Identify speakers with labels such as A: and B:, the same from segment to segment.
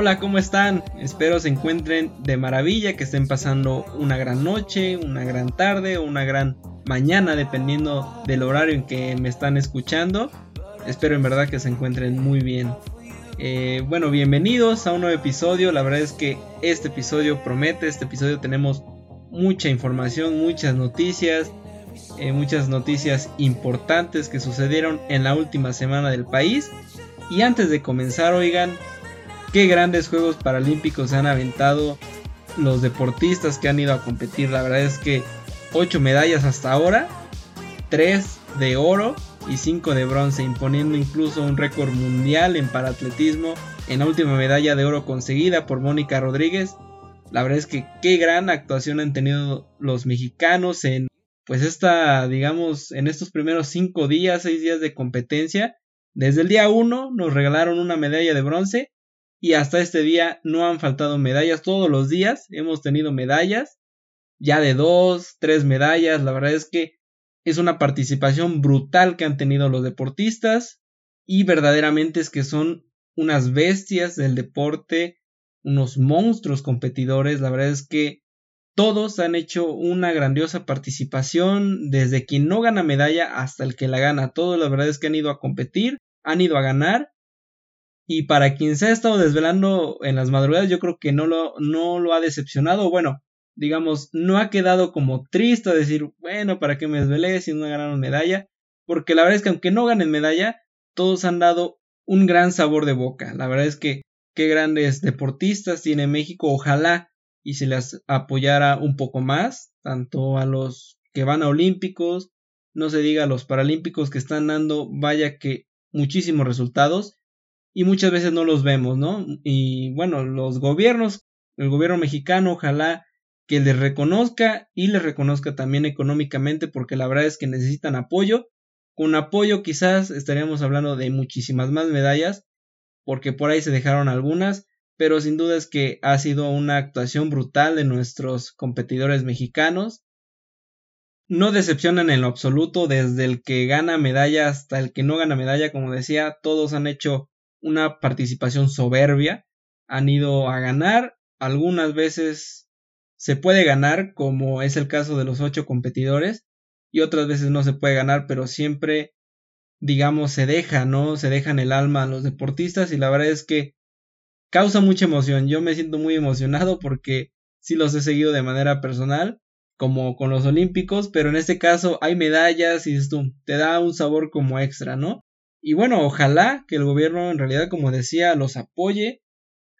A: Hola, ¿cómo están? Espero se encuentren de maravilla, que estén pasando una gran noche, una gran tarde o una gran mañana, dependiendo del horario en que me están escuchando. Espero en verdad que se encuentren muy bien. Eh, bueno, bienvenidos a un nuevo episodio. La verdad es que este episodio promete, este episodio tenemos mucha información, muchas noticias, eh, muchas noticias importantes que sucedieron en la última semana del país. Y antes de comenzar, oigan, qué grandes Juegos Paralímpicos han aventado los deportistas que han ido a competir. La verdad es que 8 medallas hasta ahora, 3 de oro y 5 de bronce, imponiendo incluso un récord mundial en paratletismo en la última medalla de oro conseguida por Mónica Rodríguez. La verdad es que qué gran actuación han tenido los mexicanos en pues esta, digamos, en estos primeros 5 días, 6 días de competencia. Desde el día 1 nos regalaron una medalla de bronce y hasta este día no han faltado medallas. Todos los días hemos tenido medallas, ya de dos, tres medallas. La verdad es que es una participación brutal que han tenido los deportistas y verdaderamente es que son unas bestias del deporte, unos monstruos competidores. La verdad es que todos han hecho una grandiosa participación, desde quien no gana medalla hasta el que la gana. Todos la verdad es que han ido a competir, han ido a ganar y para quien se ha estado desvelando en las madrugadas, yo creo que no lo, no lo ha decepcionado. Bueno, digamos, no ha quedado como triste decir, bueno, ¿para qué me desvelé si no ganaron medalla? Porque la verdad es que aunque no ganen medalla, todos han dado un gran sabor de boca. La verdad es que qué grandes deportistas tiene México. Ojalá y se les apoyara un poco más, tanto a los que van a Olímpicos, no se diga a los Paralímpicos que están dando, vaya que muchísimos resultados y muchas veces no los vemos, ¿no? Y bueno, los gobiernos, el gobierno mexicano, ojalá que les reconozca y les reconozca también económicamente porque la verdad es que necesitan apoyo. Con apoyo quizás estaríamos hablando de muchísimas más medallas porque por ahí se dejaron algunas, pero sin duda es que ha sido una actuación brutal de nuestros competidores mexicanos. No decepcionan en lo absoluto, desde el que gana medalla hasta el que no gana medalla, como decía, todos han hecho una participación soberbia, han ido a ganar, algunas veces se puede ganar, como es el caso de los ocho competidores, y otras veces no se puede ganar, pero siempre, digamos, se deja, ¿no? Se dejan el alma a los deportistas y la verdad es que causa mucha emoción. Yo me siento muy emocionado porque sí los he seguido de manera personal, como con los olímpicos, pero en este caso hay medallas y tú, te da un sabor como extra, ¿no? Y bueno, ojalá que el gobierno en realidad, como decía, los apoye,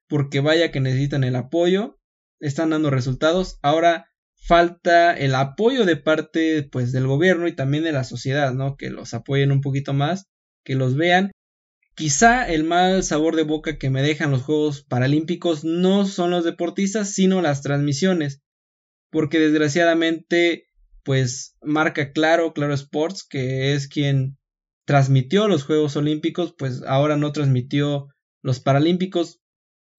A: porque vaya que necesitan el apoyo, están dando resultados. Ahora falta el apoyo de parte pues del gobierno y también de la sociedad, ¿no? Que los apoyen un poquito más, que los vean. Quizá el mal sabor de boca que me dejan los Juegos Paralímpicos no son los deportistas, sino las transmisiones. Porque desgraciadamente, pues marca claro, Claro Sports, que es quien transmitió los Juegos Olímpicos, pues ahora no transmitió los Paralímpicos.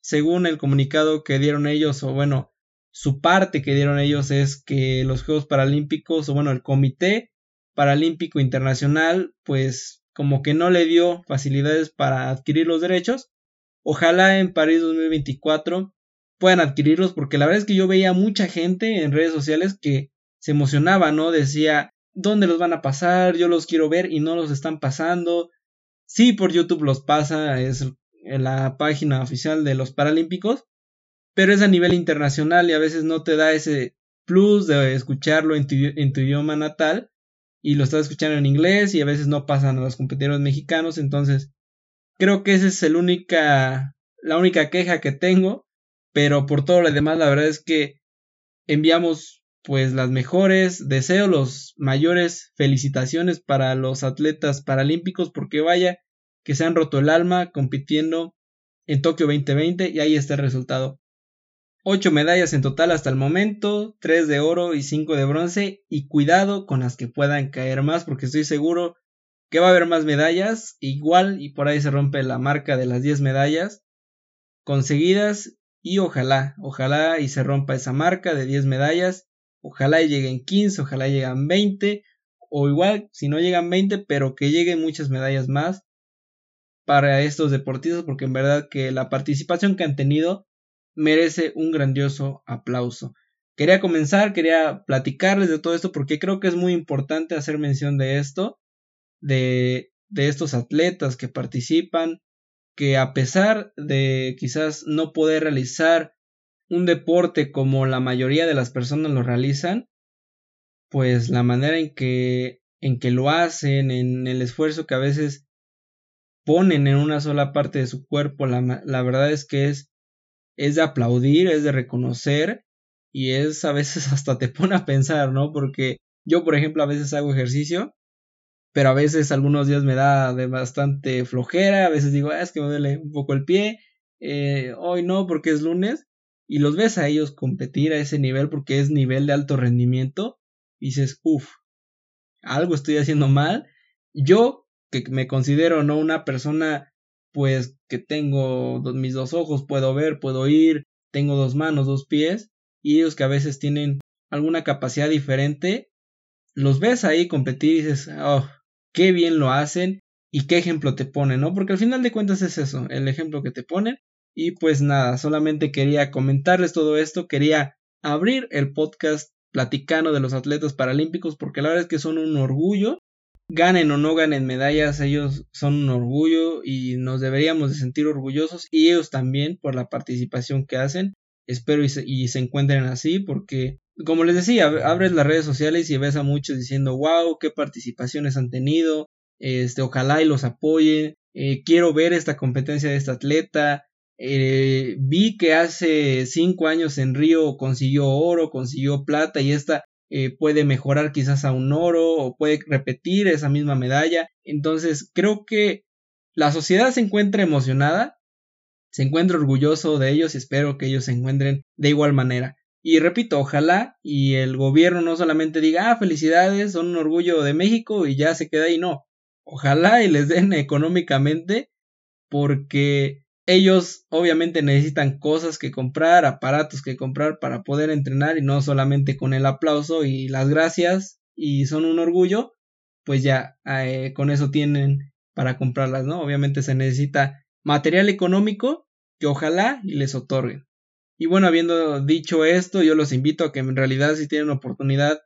A: Según el comunicado que dieron ellos, o bueno, su parte que dieron ellos es que los Juegos Paralímpicos, o bueno, el Comité Paralímpico Internacional, pues como que no le dio facilidades para adquirir los derechos. Ojalá en París 2024 puedan adquirirlos, porque la verdad es que yo veía mucha gente en redes sociales que se emocionaba, ¿no? Decía, dónde los van a pasar, yo los quiero ver y no los están pasando. Sí, por YouTube los pasa, es la página oficial de los Paralímpicos, pero es a nivel internacional y a veces no te da ese plus de escucharlo en tu, en tu idioma natal y lo estás escuchando en inglés y a veces no pasan a los competidores mexicanos, entonces creo que esa es el única, la única queja que tengo, pero por todo lo demás la verdad es que enviamos pues las mejores, deseo los mayores felicitaciones para los atletas paralímpicos porque vaya que se han roto el alma compitiendo en Tokio 2020 y ahí está el resultado. Ocho medallas en total hasta el momento, tres de oro y cinco de bronce y cuidado con las que puedan caer más porque estoy seguro que va a haber más medallas. Igual y por ahí se rompe la marca de las 10 medallas conseguidas y ojalá, ojalá y se rompa esa marca de 10 medallas Ojalá lleguen 15, ojalá lleguen 20, o igual, si no llegan 20, pero que lleguen muchas medallas más para estos deportistas porque en verdad que la participación que han tenido merece un grandioso aplauso. Quería comenzar, quería platicarles de todo esto porque creo que es muy importante hacer mención de esto, de, de estos atletas que participan, que a pesar de quizás no poder realizar un deporte como la mayoría de las personas lo realizan, pues la manera en que en que lo hacen, en el esfuerzo que a veces ponen en una sola parte de su cuerpo, la, la verdad es que es, es de aplaudir, es de reconocer y es a veces hasta te pone a pensar, ¿no? Porque yo, por ejemplo, a veces hago ejercicio, pero a veces algunos días me da de bastante flojera, a veces digo, ah, es que me duele un poco el pie, eh, hoy no porque es lunes, y los ves a ellos competir a ese nivel porque es nivel de alto rendimiento, y dices, uff, algo estoy haciendo mal. Yo, que me considero no una persona, pues que tengo mis dos ojos, puedo ver, puedo oír, tengo dos manos, dos pies, y ellos que a veces tienen alguna capacidad diferente, los ves ahí competir y dices, oh, qué bien lo hacen y qué ejemplo te ponen, ¿no? Porque al final de cuentas es eso, el ejemplo que te ponen. Y pues nada, solamente quería comentarles todo esto, quería abrir el podcast platicando de los atletas paralímpicos porque la verdad es que son un orgullo. Ganen o no ganen medallas, ellos son un orgullo y nos deberíamos de sentir orgullosos y ellos también por la participación que hacen. Espero y se, encuentren así porque, como les decía, abres las redes sociales y ves a muchos diciendo, wow, qué participaciones han tenido, este, ojalá y los apoyen, eh, quiero ver esta competencia de este atleta, eh, vi que hace cinco años en Río consiguió oro, consiguió plata y esta eh, puede mejorar quizás a un oro o puede repetir esa misma medalla. Entonces creo que la sociedad se encuentra emocionada se encuentra orgulloso de ellos y espero que ellos se encuentren de igual manera. Y repito, ojalá y el gobierno no solamente diga, ah, felicidades, son un orgullo de México y ya se queda ahí, no. Ojalá y les den económicamente porque ellos obviamente necesitan cosas que comprar, aparatos que comprar para poder entrenar y no solamente con el aplauso y las gracias y son un orgullo, pues ya eh, con eso tienen para comprarlas, ¿no? Obviamente se necesita material económico que ojalá les otorguen. Y bueno, habiendo dicho esto, yo los invito a que en realidad si tienen oportunidad,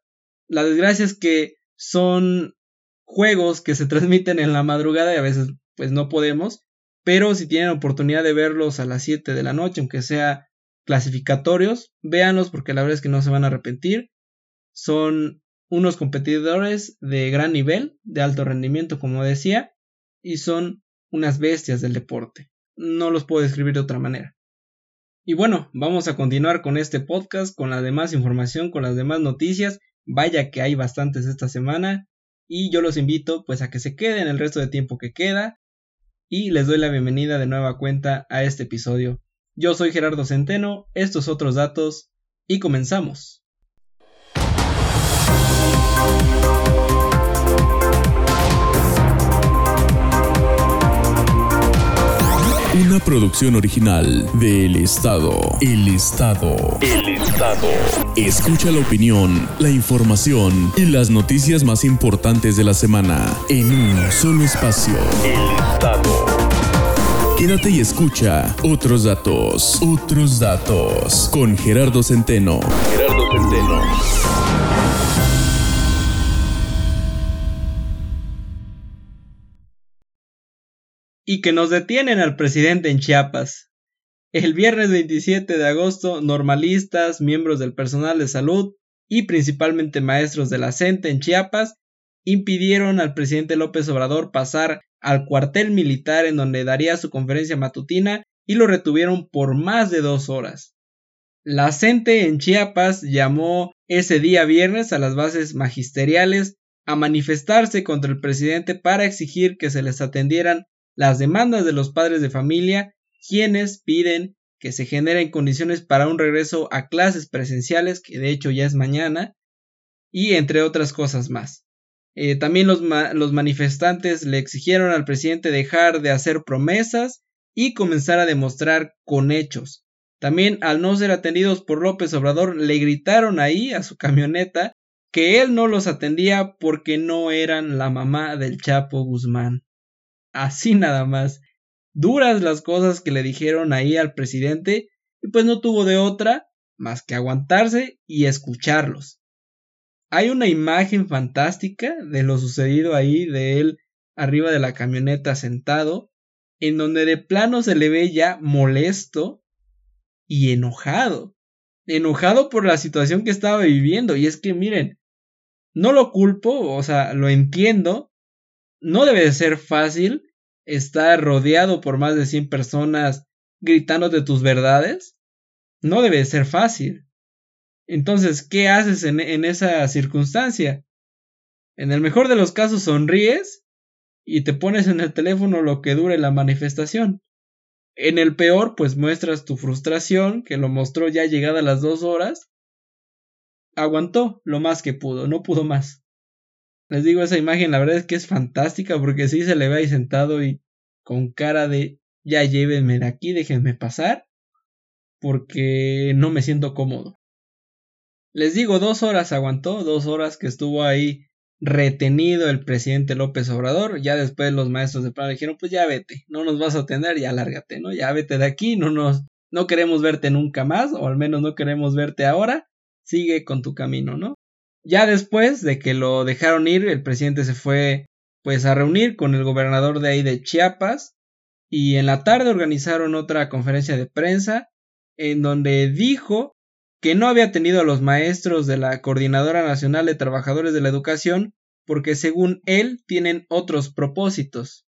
A: la desgracia es que son juegos que se transmiten en la madrugada y a veces pues no podemos, pero si tienen oportunidad de verlos a las 7 de la noche, aunque sea clasificatorios, véanlos porque la verdad es que no se van a arrepentir. Son unos competidores de gran nivel, de alto rendimiento, como decía, y son unas bestias del deporte. No los puedo describir de otra manera. Y bueno, vamos a continuar con este podcast, con la demás información, con las demás noticias. Vaya que hay bastantes esta semana. Y yo los invito pues a que se queden el resto de tiempo que queda. Y les doy la bienvenida de nueva cuenta a este episodio. Yo soy Gerardo Centeno, estos otros datos, y comenzamos.
B: Una producción original de El Estado. El Estado. El Estado. Escucha la opinión, la información y las noticias más importantes de la semana en un solo espacio. El Estado. Quédate y escucha otros datos. Otros datos. Con Gerardo Centeno. Gerardo Centeno.
A: y que nos detienen al presidente en Chiapas. El viernes 27 de agosto, normalistas, miembros del personal de salud y principalmente maestros de la CENTE en Chiapas impidieron al presidente López Obrador pasar al cuartel militar en donde daría su conferencia matutina y lo retuvieron por más de dos horas. La CENTE en Chiapas llamó ese día viernes a las bases magisteriales a manifestarse contra el presidente para exigir que se les atendieran las demandas de los padres de familia, quienes piden que se generen condiciones para un regreso a clases presenciales, que de hecho ya es mañana, y entre otras cosas más. Eh, también los, los manifestantes le exigieron al presidente dejar de hacer promesas y comenzar a demostrar con hechos. También al no ser atendidos por López Obrador le gritaron ahí a su camioneta que él no los atendía porque no eran la mamá del Chapo Guzmán. Así nada más. duras las cosas que le dijeron ahí al presidente y pues no tuvo de otra más que aguantarse y escucharlos. Hay una imagen fantástica de lo sucedido ahí de él arriba de la camioneta sentado, en donde de plano se le ve ya molesto y enojado. Enojado por la situación que estaba viviendo. Y es que miren, no lo culpo, o sea, lo entiendo. No debe de ser fácil estar rodeado por más de 100 personas gritándote tus verdades. No debe de ser fácil. Entonces, ¿qué haces en, esa circunstancia? En el mejor de los casos sonríes y te pones en el teléfono lo que dure la manifestación. En el peor, pues muestras tu frustración, que lo mostró ya llegada las dos horas. Aguantó lo más que pudo, no pudo más. Les digo, esa imagen la verdad es que es fantástica porque sí se le ve ahí sentado y con cara de ya llévenme de aquí, déjenme pasar, porque no me siento cómodo. Les digo, dos horas aguantó, dos horas que estuvo ahí retenido el presidente López Obrador. Ya después los maestros de plano dijeron, pues ya vete, no nos vas a atender, ya lárgate, ¿no? Ya vete de aquí, no nos, no queremos verte nunca más, o al menos no queremos verte ahora, sigue con tu camino, ¿no? Ya después de que lo dejaron ir, el presidente se fue pues a reunir con el gobernador de ahí de Chiapas y en la tarde organizaron otra conferencia de prensa en donde dijo que no había tenido a los maestros de la Coordinadora Nacional de Trabajadores de la Educación porque según él tienen otros propósitos.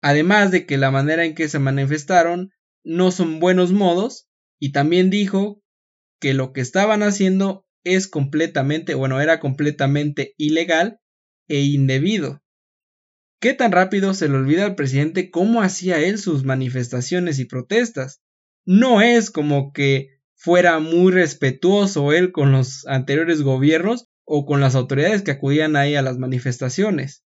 A: Además de que la manera en que se manifestaron no son buenos modos, y también dijo que lo que estaban haciendo es completamente, bueno, era completamente ilegal e indebido. ¿Qué tan rápido se le olvida al presidente cómo hacía él sus manifestaciones y protestas? No es como que fuera muy respetuoso él con los anteriores gobiernos o con las autoridades que acudían ahí a las manifestaciones.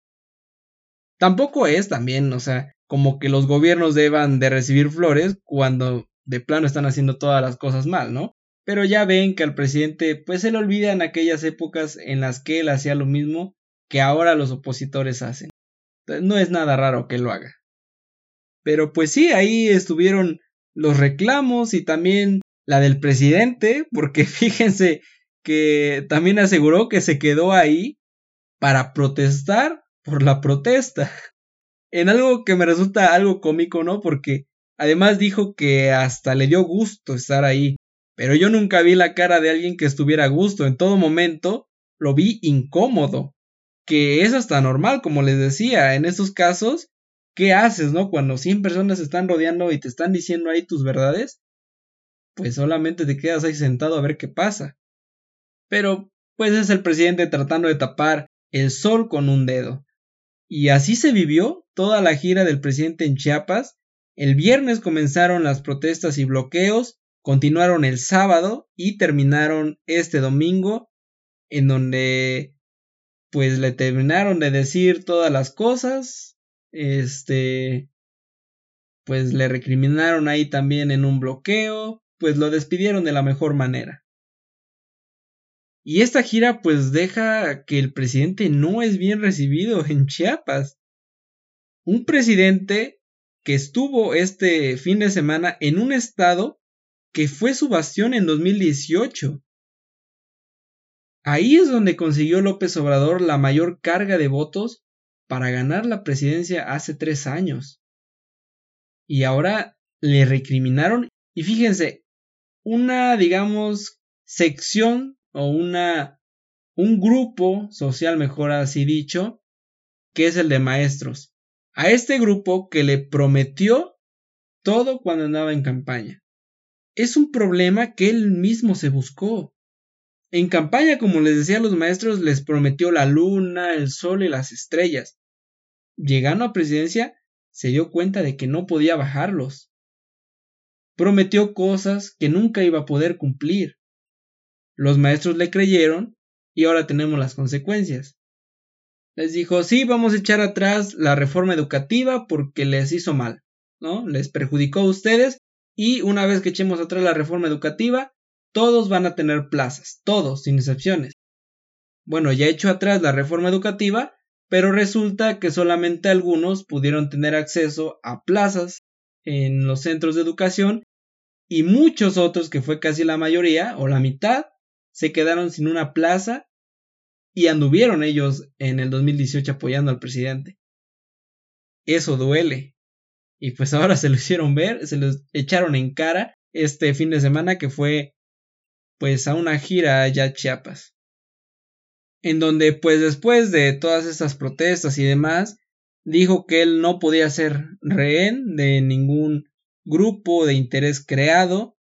A: Tampoco es también, o sea, como que los gobiernos deban de recibir flores cuando de plano están haciendo todas las cosas mal, ¿no? Pero ya ven que al presidente pues se le olvida en aquellas épocas en las que él hacía lo mismo que ahora los opositores hacen. no es nada raro que lo haga. Pero pues sí, ahí estuvieron los reclamos y también la del presidente, porque fíjense que también aseguró que se quedó ahí para protestar por la protesta. En algo que me resulta algo cómico, ¿no? Porque además dijo que hasta le dio gusto estar ahí. Pero yo nunca vi la cara de alguien que estuviera a gusto. En todo momento lo vi incómodo. Que es hasta normal, como les decía. En estos casos, ¿qué haces, no? Cuando 100 personas están rodeando y te están diciendo ahí tus verdades pues solamente te quedas ahí sentado a ver qué pasa. Pero, pues es el presidente tratando de tapar el sol con un dedo. Y así se vivió toda la gira del presidente en Chiapas. El viernes comenzaron las protestas y bloqueos, continuaron el sábado y terminaron este domingo, en donde pues le terminaron de decir todas las cosas. Este pues le recriminaron ahí también en un bloqueo, pues lo despidieron de la mejor manera. Y esta gira pues deja que el presidente no es bien recibido en Chiapas. Un presidente que estuvo este fin de semana en un estado que fue su bastión en 2018. Ahí es donde consiguió López Obrador la mayor carga de votos para ganar la presidencia hace tres años. Y ahora le recriminaron y fíjense, una, digamos, sección o una, un grupo social, mejor así dicho, que es el de maestros. A este grupo que le prometió todo cuando andaba en campaña. Es un problema que él mismo se buscó. En campaña, como les decía a los maestros, les prometió la luna, el sol y las estrellas. Llegando a presidencia, se dio cuenta de que no podía bajarlos prometió cosas que nunca iba a poder cumplir. Los maestros le creyeron y ahora tenemos las consecuencias. Les dijo, sí, vamos a echar atrás la reforma educativa porque les hizo mal, ¿no? Les perjudicó a ustedes y una vez que echemos atrás la reforma educativa, todos van a tener plazas, todos, sin excepciones. Bueno, ya echó atrás la reforma educativa, pero resulta que solamente algunos pudieron tener acceso a plazas en los centros de educación y muchos otros, que fue casi la mayoría o la mitad, se quedaron sin una plaza y anduvieron ellos en el 2018 apoyando al presidente. Eso duele. Y pues ahora se lo hicieron ver, se lo echaron en cara este fin de semana que fue pues a una gira allá a Chiapas. En donde pues después de todas estas protestas y demás, dijo que él no podía ser rehén de ningún grupo de interés creado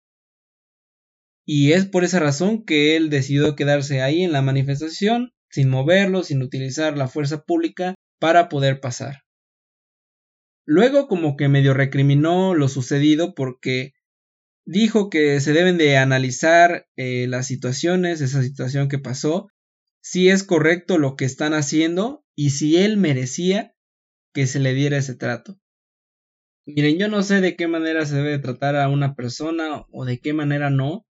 A: y es por esa razón que él decidió quedarse ahí en la manifestación sin moverlo, sin utilizar la fuerza pública para poder pasar. Luego como que medio recriminó lo sucedido porque dijo que se deben de analizar eh, las situaciones, esa situación que pasó, si es correcto lo que están haciendo y si él merecía que se le diera ese trato. Miren, yo no sé de qué manera se debe tratar a una persona o de qué manera no,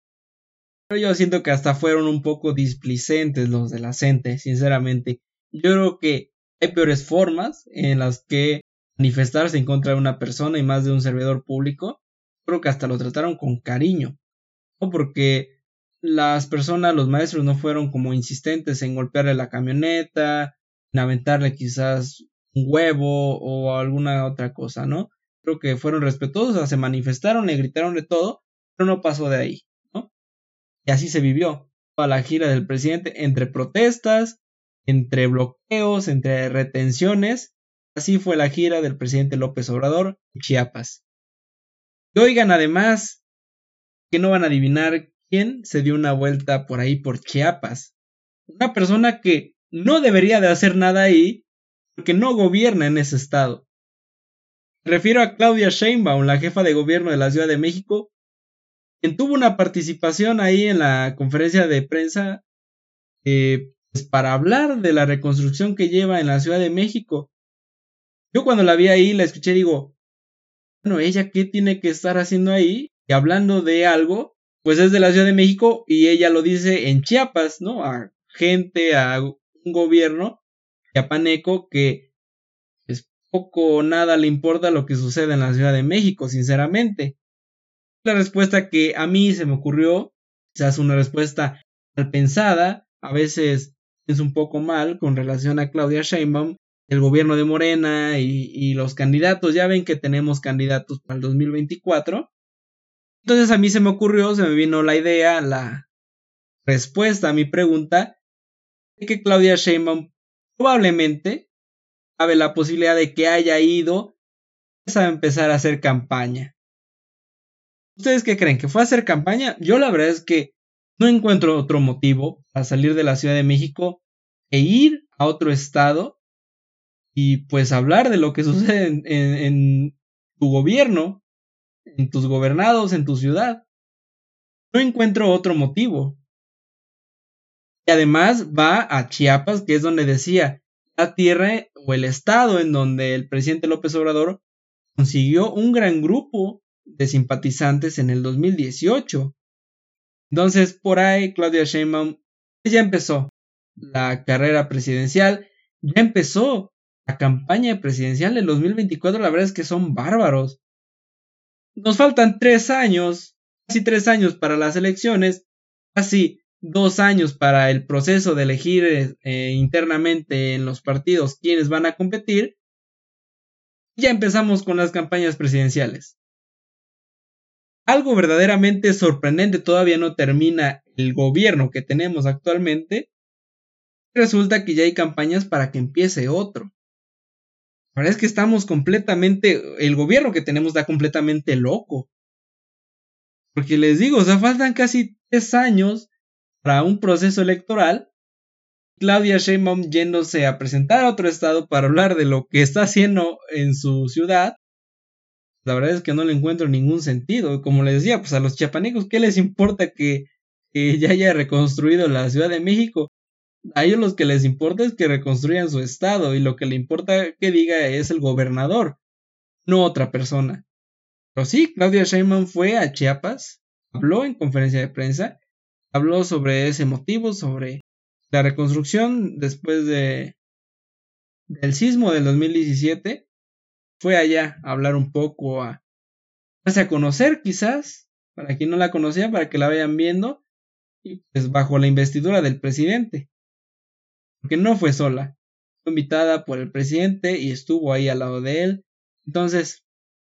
A: pero yo siento que hasta fueron un poco displicentes los de la gente, sinceramente. Yo creo que hay peores formas en las que manifestarse en contra de una persona y más de un servidor público. Creo que hasta lo trataron con cariño. O porque las personas, los maestros no fueron como insistentes en golpearle la camioneta, en aventarle quizás un huevo o alguna otra cosa, ¿no? Creo que fueron respetuosos, se manifestaron, le gritaron de todo, pero no pasó de ahí, ¿no? Y así se vivió toda la gira del presidente entre protestas, entre bloqueos, entre retenciones. Así fue la gira del presidente López Obrador en Chiapas. Y oigan además que no van a adivinar quién se dio una vuelta por ahí por Chiapas. Una persona que no debería de hacer nada ahí porque no gobierna en ese estado. Refiero a Claudia Sheinbaum, la jefa de gobierno de la Ciudad de México, quien tuvo una participación ahí en la conferencia de prensa eh, pues, para hablar de la reconstrucción que lleva en la Ciudad de México. Yo cuando la vi ahí la escuché digo, bueno, ella qué tiene que estar haciendo ahí y hablando de algo, pues es de la Ciudad de México y ella lo dice en Chiapas, ¿no? A gente, a un gobierno chiapaneco que es poco o nada le importa lo que sucede en la Ciudad de México, sinceramente. La respuesta que a mí se me ocurrió, quizás una respuesta mal pensada, a veces es un poco mal con relación a Claudia Sheinbaum, el gobierno de Morena y, los candidatos. Ya ven que tenemos candidatos para el 2024. Entonces a mí se me ocurrió, se me vino la idea, la respuesta a mi pregunta, de que Claudia Sheinbaum probablemente cabe la posibilidad de que haya ido a empezar a hacer campaña. ¿Ustedes qué creen? ¿Que fue a hacer campaña? Yo la verdad es que no encuentro otro motivo para salir de la Ciudad de México e ir a otro estado y pues hablar de lo que sucede en, tu gobierno, en tus gobernados, en tu ciudad. No encuentro otro motivo. Y además va a Chiapas, que es donde decía la tierra o el estado en donde el presidente López Obrador consiguió un gran grupo de simpatizantes en el 2018. Entonces, por ahí Claudia Sheinbaum ya empezó la carrera presidencial, ya empezó la campaña presidencial del 2024, la verdad es que son bárbaros. Nos faltan tres años, casi tres años para las elecciones, casi dos años para el proceso de elegir eh, internamente en los partidos quienes van a competir. Ya empezamos con las campañas presidenciales. Algo verdaderamente sorprendente todavía no termina el gobierno que tenemos actualmente. Resulta que ya hay campañas para que empiece otro. La verdad es que estamos completamente, el gobierno que tenemos da completamente loco. Porque les digo, o sea, faltan casi tres años para un proceso electoral. Claudia Sheinbaum yéndose a presentar a otro estado para hablar de lo que está haciendo en su ciudad. La verdad es que no le encuentro ningún sentido. Como les decía, pues a los chiapanecos, ¿qué les importa que, que ya haya reconstruido la Ciudad de México? A ellos lo que les importa es que reconstruyan su estado y lo que le importa que diga es el gobernador, no otra persona. Pero sí, Claudia Sheinbaum fue a Chiapas, habló en conferencia de prensa, habló sobre ese motivo, sobre la reconstrucción después de del sismo del 2017. Fue allá a hablar un poco, a darse a conocer quizás, para quien no la conocía, para que la vayan viendo, y pues bajo la investidura del presidente. Porque no fue sola, fue invitada por el presidente y estuvo ahí al lado de él. Entonces,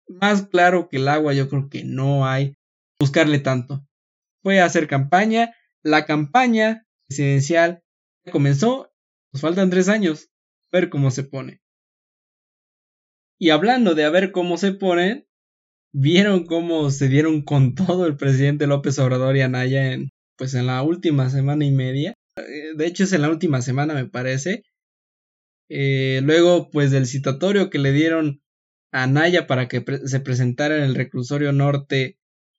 A: más claro que el agua, yo creo que no hay buscarle tanto. Fue a hacer campaña, la campaña presidencial comenzó, nos faltan tres años, a ver cómo se pone. Y hablando de a ver cómo se ponen, vieron cómo se dieron con todo el presidente López Obrador y Anaya en, pues en la última semana y media. Eh, de hecho es en la última semana me parece. Eh, luego pues del citatorio que le dieron a Anaya para que se presentara en el reclusorio norte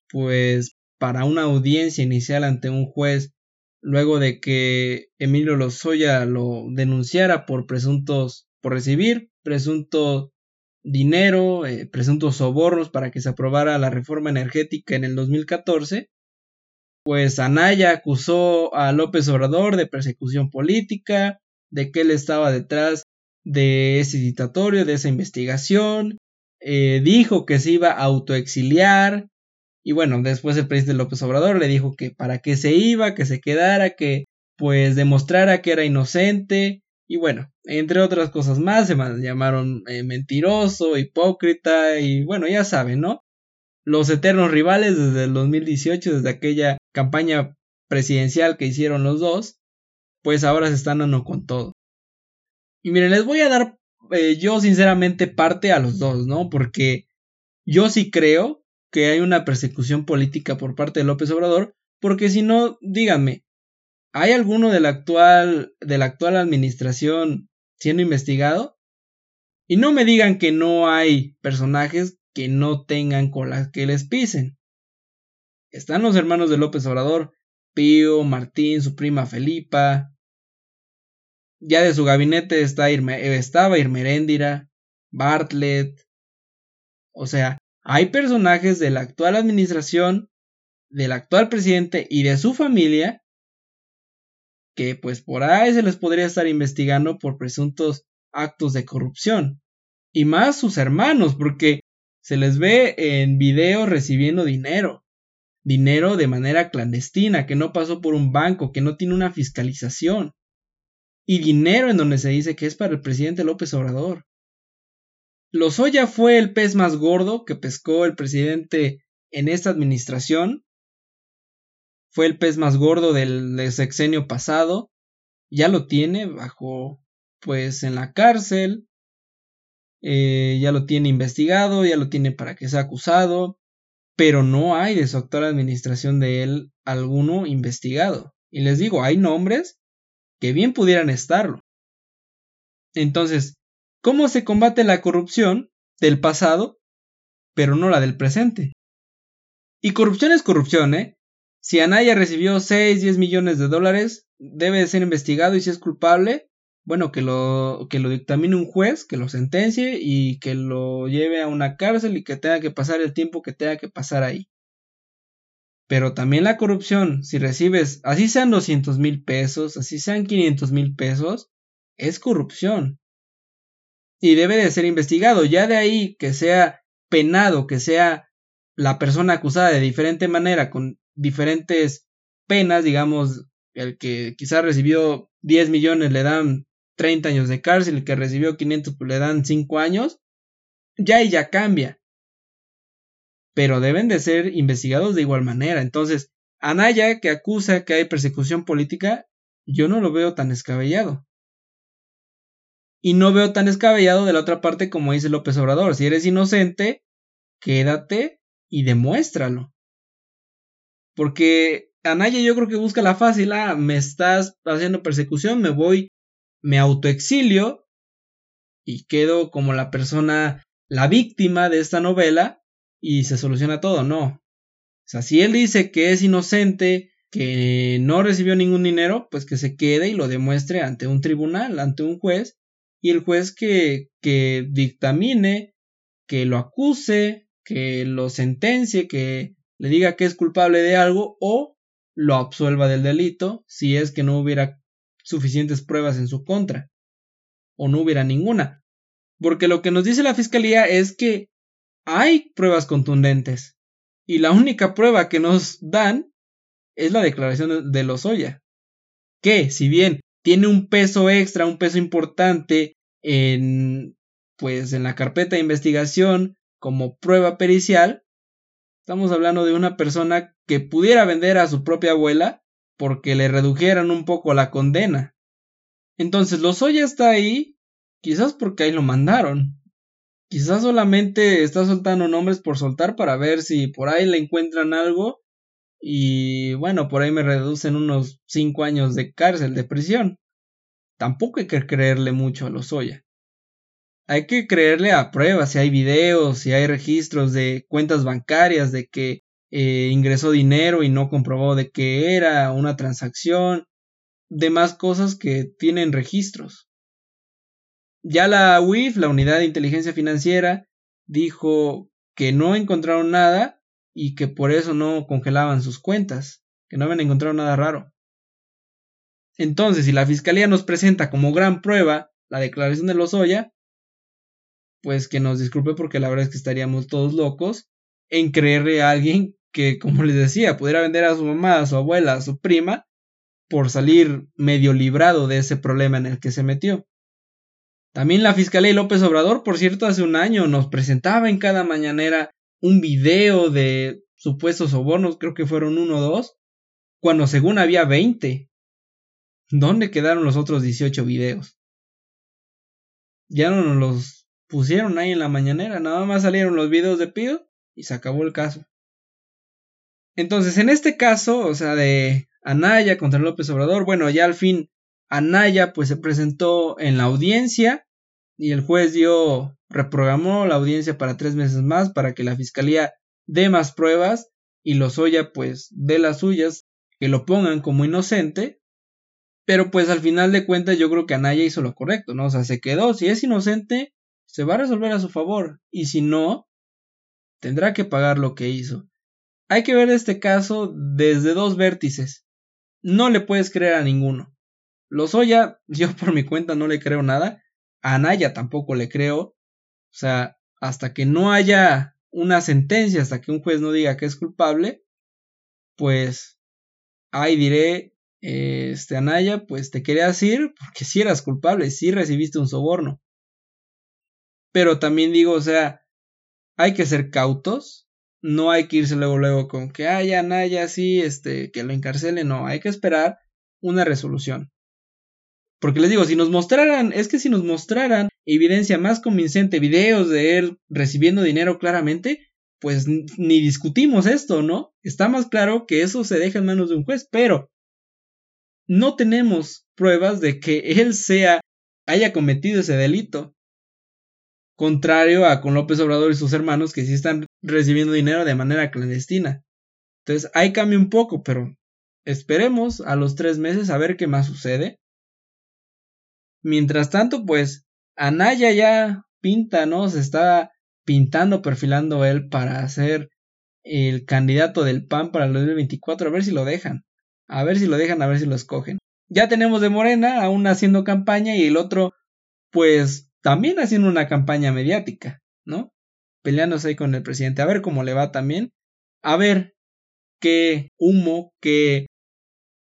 A: pues para una audiencia inicial ante un juez luego de que Emilio Lozoya lo denunciara por presuntos por recibir presunto dinero, eh, presuntos sobornos para que se aprobara la reforma energética en el 2014, pues Anaya acusó a López Obrador de persecución política, de que él estaba detrás de ese dictatorio, de esa investigación, eh, dijo que se iba a autoexiliar, y bueno, después el presidente López Obrador le dijo que para qué se iba, que se quedara, que pues demostrara que era inocente, y bueno, entre otras cosas más, se llamaron eh, mentiroso, hipócrita y bueno, ya saben, ¿no? Los eternos rivales desde el 2018, desde aquella campaña presidencial que hicieron los dos, pues ahora se están dando con todo. Y miren, les voy a dar eh, yo sinceramente parte a los dos, ¿no? Porque yo sí creo que hay una persecución política por parte de López Obrador, porque si no, díganme, ¿Hay alguno de la actual, de la actual administración siendo investigado? Y no me digan que no hay personajes que no tengan colas que les pisen. Están los hermanos de López Obrador, Pío, Martín, su prima Felipa. Ya de su gabinete está estaba Irmeréndira, Bartlett. O sea, hay personajes de la actual administración, del actual presidente y de su familia que pues por ahí se les podría estar investigando por presuntos actos de corrupción. Y más sus hermanos, porque se les ve en video recibiendo dinero. Dinero de manera clandestina, que no pasó por un banco, que no tiene una fiscalización. Y dinero en donde se dice que es para el presidente López Obrador. Lozoya fue el pez más gordo que pescó el presidente en esta administración fue el pez más gordo del, sexenio pasado, ya lo tiene bajo, pues en la cárcel, eh, ya lo tiene investigado, ya lo tiene para que sea acusado, pero no hay de su actual administración de él alguno investigado. Y les digo, hay nombres que bien pudieran estarlo. Entonces, ¿cómo se combate la corrupción del pasado, pero no la del presente? Y corrupción es corrupción, ¿eh? Si Anaya recibió 6, 10 millones de dólares, debe ser investigado y si es culpable, bueno, que lo, que lo dictamine un juez, que lo sentencie y que lo lleve a una cárcel y que tenga que pasar el tiempo que tenga que pasar ahí. Pero también la corrupción, si recibes, así sean 200 mil pesos, así sean 500 mil pesos, es corrupción. Y debe de ser investigado. Ya de ahí que sea penado, que sea la persona acusada de diferente manera, con diferentes penas, digamos, el que quizás recibió 10 millones le dan 30 años de cárcel, el que recibió 500 pues le dan 5 años, ya y ya cambia. Pero deben de ser investigados de igual manera. Entonces, Anaya que acusa que hay persecución política, yo no lo veo tan escabellado. Y no veo tan escabellado de la otra parte como dice López Obrador. Si eres inocente, quédate y demuéstralo. Porque Anaya yo creo que busca la fácil, ah, me estás haciendo persecución, me voy, me autoexilio y quedo como la persona, la víctima de esta novela y se soluciona todo, no. O sea, si él dice que es inocente, que no recibió ningún dinero, pues que se quede y lo demuestre ante un tribunal, ante un juez, y el juez que, que dictamine, que lo acuse, que lo sentencie, que le diga que es culpable de algo o lo absuelva del delito si es que no hubiera suficientes pruebas en su contra o no hubiera ninguna. Porque lo que nos dice la fiscalía es que hay pruebas contundentes. Y la única prueba que nos dan es la declaración de Lozoya. Que, si bien tiene un peso extra, un peso importante en, pues, en la carpeta de investigación como prueba pericial, estamos hablando de una persona que pudiera vender a su propia abuela porque le redujeran un poco la condena. Entonces, Lozoya está ahí, quizás porque ahí lo mandaron. Quizás solamente está soltando nombres por soltar para ver si por ahí le encuentran algo y bueno, por ahí me reducen unos 5 años de cárcel, de prisión. Tampoco hay que creerle mucho a Lozoya. Hay que creerle a pruebas, si hay videos, si hay registros de cuentas bancarias, de que eh, ingresó dinero y no comprobó de qué era una transacción, demás cosas que tienen registros. Ya la UIF, la Unidad de Inteligencia Financiera, dijo que no encontraron nada y que por eso no congelaban sus cuentas, que no habían encontrado nada raro. Entonces, si la Fiscalía nos presenta como gran prueba la declaración de Lozoya, pues que nos disculpe porque la verdad es que estaríamos todos locos en creerle a alguien que, como les decía, pudiera vender a su mamá, a su abuela, a su prima, por salir medio librado de ese problema en el que se metió. También la Fiscalía y López Obrador, por cierto, hace un año nos presentaba en cada mañanera un video de supuestos sobornos, creo que fueron uno o dos, cuando según había 20. ¿Dónde quedaron los otros 18 videos? Ya no nos los pusieron ahí en la mañanera, nada más salieron los videos de Pido y se acabó el caso. Entonces, en este caso, o sea, de Anaya contra López Obrador, bueno, ya al fin Anaya pues se presentó en la audiencia y el juez dio, reprogramó la audiencia para tres meses más para que la fiscalía dé más pruebas y Lozoya pues dé las suyas, que lo pongan como inocente, pero pues al final de cuentas yo creo que Anaya hizo lo correcto, ¿no? O sea, se quedó, si es inocente, se va a resolver a su favor y si no, tendrá que pagar lo que hizo. Hay que ver este caso desde dos vértices. No le puedes creer a ninguno. Lozoya, yo por mi cuenta no le creo nada. A Anaya tampoco le creo. O sea, hasta que no haya una sentencia, hasta que un juez no diga que es culpable, pues ahí diré, este Anaya, pues te querías ir porque si eras culpable, si recibiste un soborno. Pero también digo, o sea, hay que ser cautos no hay que irse luego luego con que haya Naya sí, este, que lo encarcele, no, hay que esperar una resolución. Porque les digo, si nos mostraran, es que si nos mostraran evidencia más convincente, videos de él recibiendo dinero claramente, pues ni discutimos esto, ¿no? Está más claro que eso se deja en manos de un juez, pero no tenemos pruebas de que él sea haya cometido ese delito. Contrario a con López Obrador y sus hermanos que sí están recibiendo dinero de manera clandestina. Entonces ahí cambia un poco, pero esperemos a los tres meses a ver qué más sucede. Mientras tanto, pues Anaya ya pinta, ¿no? Se está pintando, perfilando él para ser el candidato del PAN para el 2024, a ver si lo dejan. A ver si lo dejan, a ver si lo escogen. Ya tenemos de Morena aún haciendo campaña y el otro, pues también haciendo una campaña mediática, ¿no? peleándose ahí con el presidente, a ver cómo le va también, a ver qué humo, qué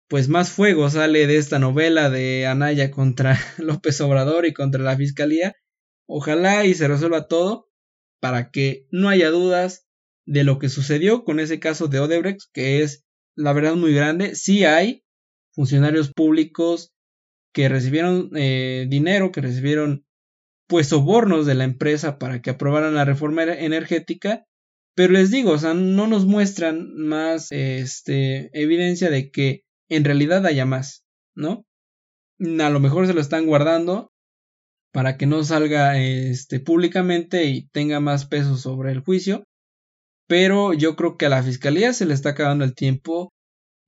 A: pues más fuego sale de esta novela de Anaya contra López Obrador y contra la fiscalía. Ojalá y se resuelva todo para que no haya dudas de lo que sucedió con ese caso de Odebrecht, que es la verdad muy grande. Sí hay funcionarios públicos que recibieron eh, dinero, que recibieron pues sobornos de la empresa para que aprobaran la reforma energética, pero les digo, o sea, no nos muestran más este, evidencia de que en realidad haya más, ¿no? A lo mejor se lo están guardando para que no salga este, públicamente y tenga más peso sobre el juicio, pero yo creo que a la fiscalía se le está acabando el tiempo.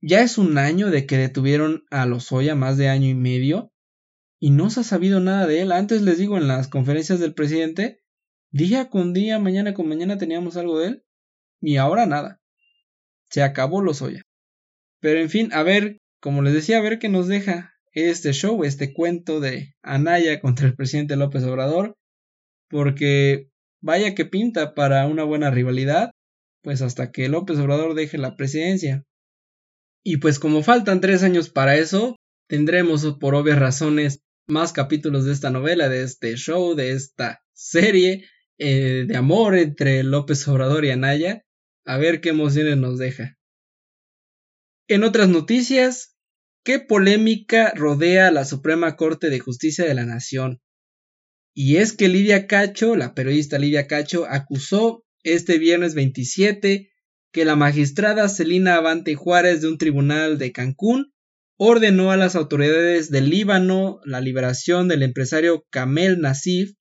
A: Ya es un año de que detuvieron a Lozoya, más de año y medio, y no se ha sabido nada de él. Antes les digo en las conferencias del presidente, día con día, mañana con mañana teníamos algo de él y ahora nada. Se acabó lo soya. Pero en fin, a ver, como les decía, a ver qué nos deja este show, este cuento de Anaya contra el presidente López Obrador, porque vaya que pinta para una buena rivalidad, pues hasta que López Obrador deje la presidencia. Y pues como faltan tres años para eso, tendremos por obvias razones más capítulos de esta novela, de este show, de esta serie eh, de amor entre López Obrador y Anaya, a ver qué emociones nos deja. En otras noticias, ¿qué polémica rodea la Suprema Corte de Justicia de la Nación? Y es que Lidia Cacho, la periodista Lidia Cacho, acusó este viernes 27 que la magistrada Celina Avante Juárez de un tribunal de Cancún ordenó a las autoridades del Líbano la liberación del empresario Kamel Nasif,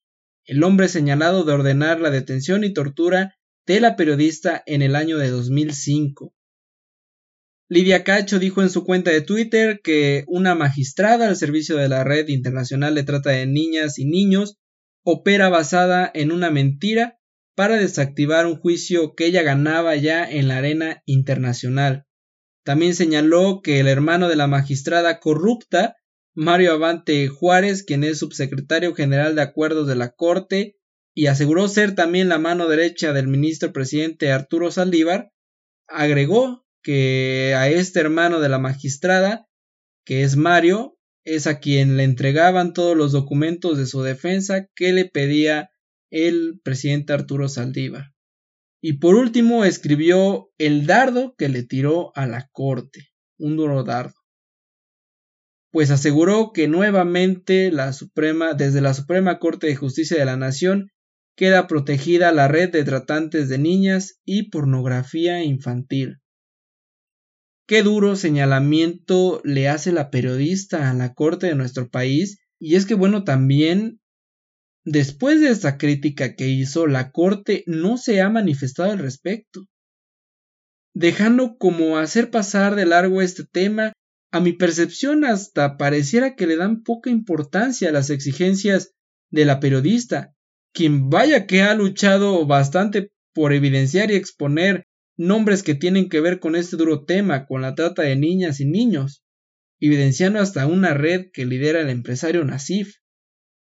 A: el hombre señalado de ordenar la detención y tortura de la periodista en el año de 2005. Lidia Cacho dijo en su cuenta de Twitter que una magistrada al servicio de la Red Internacional de Trata de Niñas y Niños opera basada en una mentira para desactivar un juicio que ella ganaba ya en la arena internacional. También señaló que el hermano de la magistrada corrupta, Mario Avante Juárez, quien es subsecretario general de acuerdos de la Corte, y aseguró ser también la mano derecha del ministro presidente Arturo Saldívar, agregó que a este hermano de la magistrada, que es Mario, es a quien le entregaban todos los documentos de su defensa que le pedía el presidente Arturo Saldívar. Y por último escribió el dardo que le tiró a la corte, un duro dardo. Pues aseguró que nuevamente desde la Suprema Corte de Justicia de la Nación, queda protegida la red de tratantes de niñas y pornografía infantil. Qué duro señalamiento le hace la periodista a la corte de nuestro país. Y es que bueno, también después de esta crítica que hizo, la corte no se ha manifestado al respecto. Dejando como hacer pasar de largo este tema, a mi percepción hasta pareciera que le dan poca importancia a las exigencias de la periodista, quien vaya que ha luchado bastante por evidenciar y exponer nombres que tienen que ver con este duro tema, con la trata de niñas y niños, evidenciando hasta una red que lidera el empresario Nasif.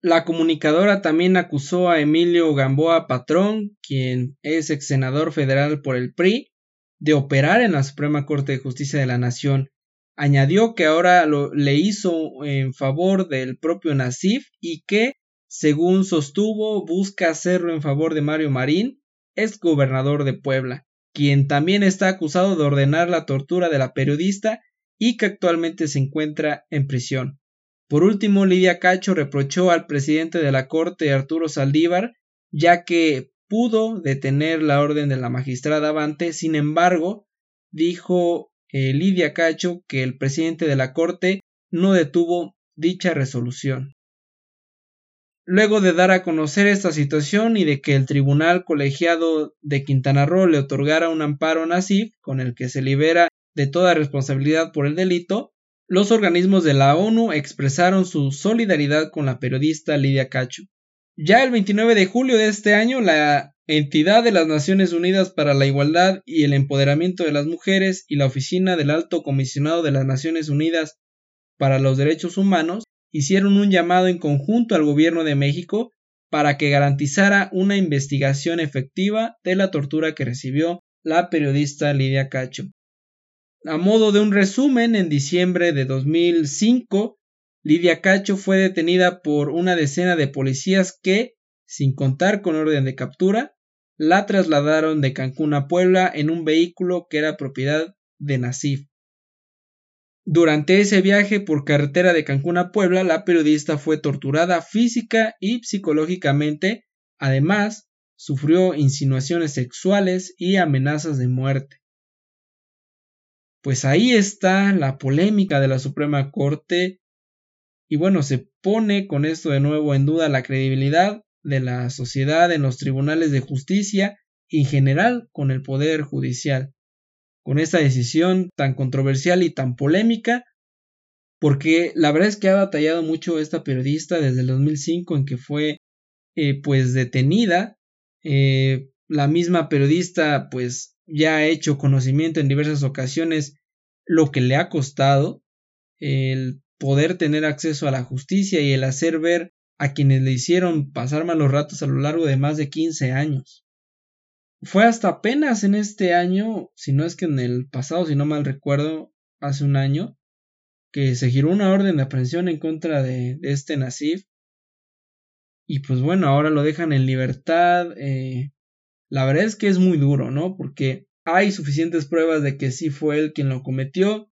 A: La comunicadora también acusó a Emilio Gamboa Patrón, quien es ex senador federal por el PRI, de operar en la Suprema Corte de Justicia de la Nación. Añadió que ahora lo, le hizo en favor del propio Nasif y que, según sostuvo, busca hacerlo en favor de Mario Marín, ex gobernador de Puebla quien también está acusado de ordenar la tortura de la periodista y que actualmente se encuentra en prisión. Por último, Lidia Cacho reprochó al presidente de la Corte, Arturo Saldívar, ya que pudo detener la orden de la magistrada Avante, sin embargo, dijo eh, Lidia Cacho que el presidente de la Corte no detuvo dicha resolución. Luego de dar a conocer esta situación y de que el Tribunal Colegiado de Quintana Roo le otorgara un amparo a con el que se libera de toda responsabilidad por el delito, los organismos de la ONU expresaron su solidaridad con la periodista Lidia Cacho. Ya el 29 de julio de este año, la entidad de las Naciones Unidas para la Igualdad y el Empoderamiento de las Mujeres y la Oficina del Alto Comisionado de las Naciones Unidas para los Derechos Humanos hicieron un llamado en conjunto al gobierno de México para que garantizara una investigación efectiva de la tortura que recibió la periodista Lidia Cacho. A modo de un resumen, en diciembre de 2005, Lidia Cacho fue detenida por una decena de policías que, sin contar con orden de captura, la trasladaron de Cancún a Puebla en un vehículo que era propiedad de Nasif. Durante ese viaje por carretera de Cancún a Puebla, la periodista fue torturada física y psicológicamente, además, sufrió insinuaciones sexuales y amenazas de muerte. Pues ahí está la polémica de la Suprema Corte. Y bueno, se pone con esto de nuevo en duda la credibilidad de la sociedad en los tribunales de justicia y en general con el Poder Judicial con esta decisión tan controversial y tan polémica, porque la verdad es que ha batallado mucho esta periodista desde el 2005 en que fue eh, pues detenida. Eh, la misma periodista pues ya ha hecho conocimiento en diversas ocasiones lo que le ha costado el poder tener acceso a la justicia y el hacer ver a quienes le hicieron pasar malos ratos a lo largo de más de 15 años. Fue hasta apenas en este año, si no es que en el pasado, si no mal recuerdo, hace un año, que se giró una orden de aprehensión en contra de, este Nasif. Y pues bueno, ahora lo dejan en libertad. Eh, la verdad es que es muy duro, ¿no? Porque hay suficientes pruebas de que sí fue él quien lo cometió.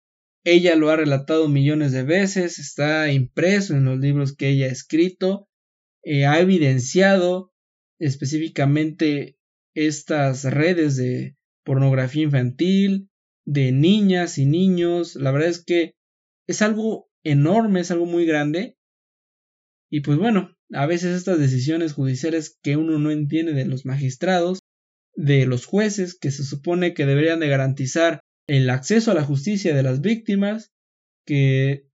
A: Ella lo ha relatado millones de veces, está impreso en los libros que ella ha escrito, eh, ha evidenciado específicamente estas redes de pornografía infantil, de niñas y niños. La verdad es que es algo enorme, es algo muy grande. Y pues bueno, a veces estas decisiones judiciales que uno no entiende de los magistrados, de los jueces, que se supone que deberían de garantizar el acceso a la justicia de las víctimas que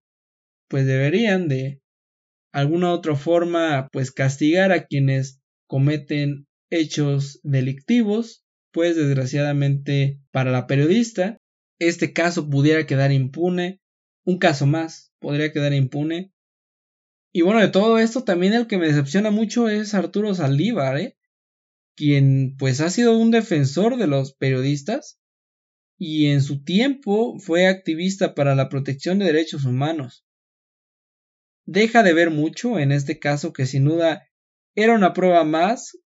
A: pues deberían de alguna otra forma pues castigar a quienes cometen hechos delictivos pues desgraciadamente para la periodista este caso pudiera quedar impune un caso más podría quedar impune y bueno de todo esto también el que me decepciona mucho es Arturo Saldívar ¿eh? quien pues ha sido un defensor de los periodistas y en su tiempo fue activista para la protección de derechos humanos. Deja de ver mucho en este caso que sin duda era una prueba más,